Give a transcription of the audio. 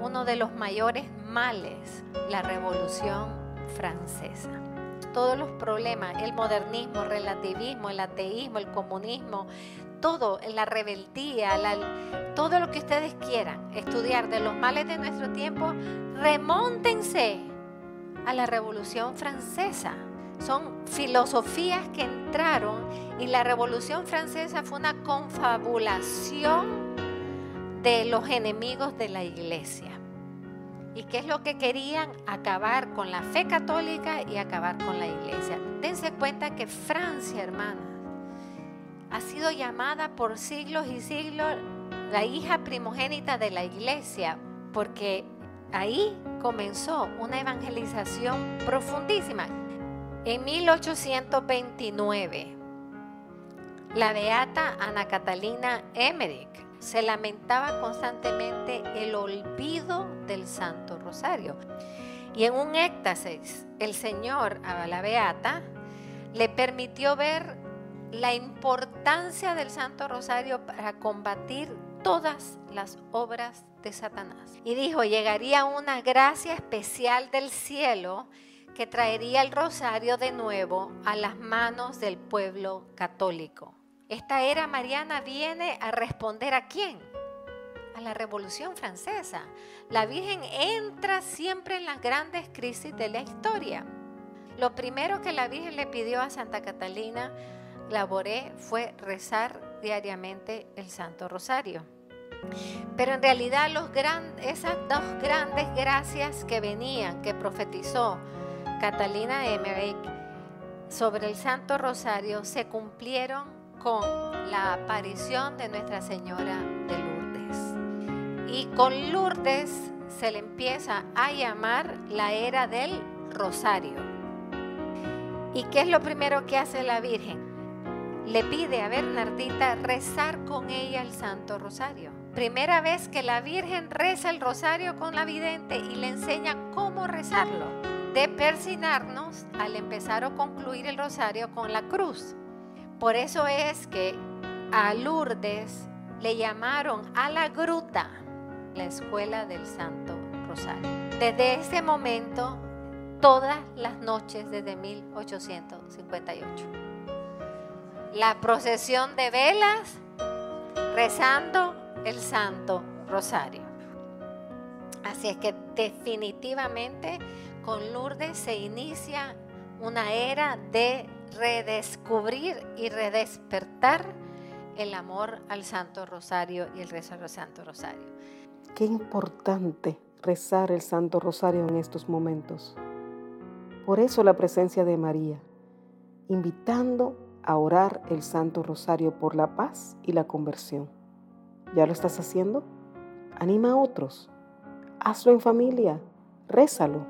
uno de los mayores males, la revolución francesa. Todos los problemas, el modernismo, el relativismo, el ateísmo, el comunismo, todo, la rebeldía, todo lo que ustedes quieran estudiar de los males de nuestro tiempo, remóntense a la Revolución Francesa. Son filosofías que entraron y la Revolución Francesa fue una confabulación de los enemigos de la iglesia. ¿Y qué es lo que querían? Acabar con la fe católica y acabar con la iglesia. Dense cuenta que Francia, hermanas, ha sido llamada por siglos y siglos la hija primogénita de la iglesia, porque ahí comenzó una evangelización profundísima. En 1829, la beata Ana Catalina Emmerich se lamentaba constantemente el olvido del Santo Rosario. Y en un éxtasis, el Señor a la beata le permitió ver la importancia del Santo Rosario para combatir todas las obras de Satanás. Y dijo, llegaría una gracia especial del cielo que traería el rosario de nuevo a las manos del pueblo católico. Esta era mariana viene a responder a quién? A la Revolución Francesa. La Virgen entra siempre en las grandes crisis de la historia. Lo primero que la Virgen le pidió a Santa Catalina laboré fue rezar diariamente el Santo Rosario. Pero en realidad los esas dos grandes gracias que venían, que profetizó Catalina Emmerich sobre el Santo Rosario, se cumplieron con la aparición de Nuestra Señora de Lourdes. Y con Lourdes se le empieza a llamar la era del Rosario. ¿Y qué es lo primero que hace la Virgen? le pide a Bernardita rezar con ella el Santo Rosario. Primera vez que la Virgen reza el Rosario con la vidente y le enseña cómo rezarlo. De persinarnos al empezar o concluir el Rosario con la cruz. Por eso es que a Lourdes le llamaron a la gruta la escuela del Santo Rosario. Desde ese momento, todas las noches desde 1858 la procesión de velas rezando el Santo Rosario. Así es que definitivamente con Lourdes se inicia una era de redescubrir y redespertar el amor al Santo Rosario y el rezo del Santo Rosario. Qué importante rezar el Santo Rosario en estos momentos. Por eso la presencia de María, invitando a orar el Santo Rosario por la paz y la conversión. ¿Ya lo estás haciendo? Anima a otros. Hazlo en familia. Rézalo.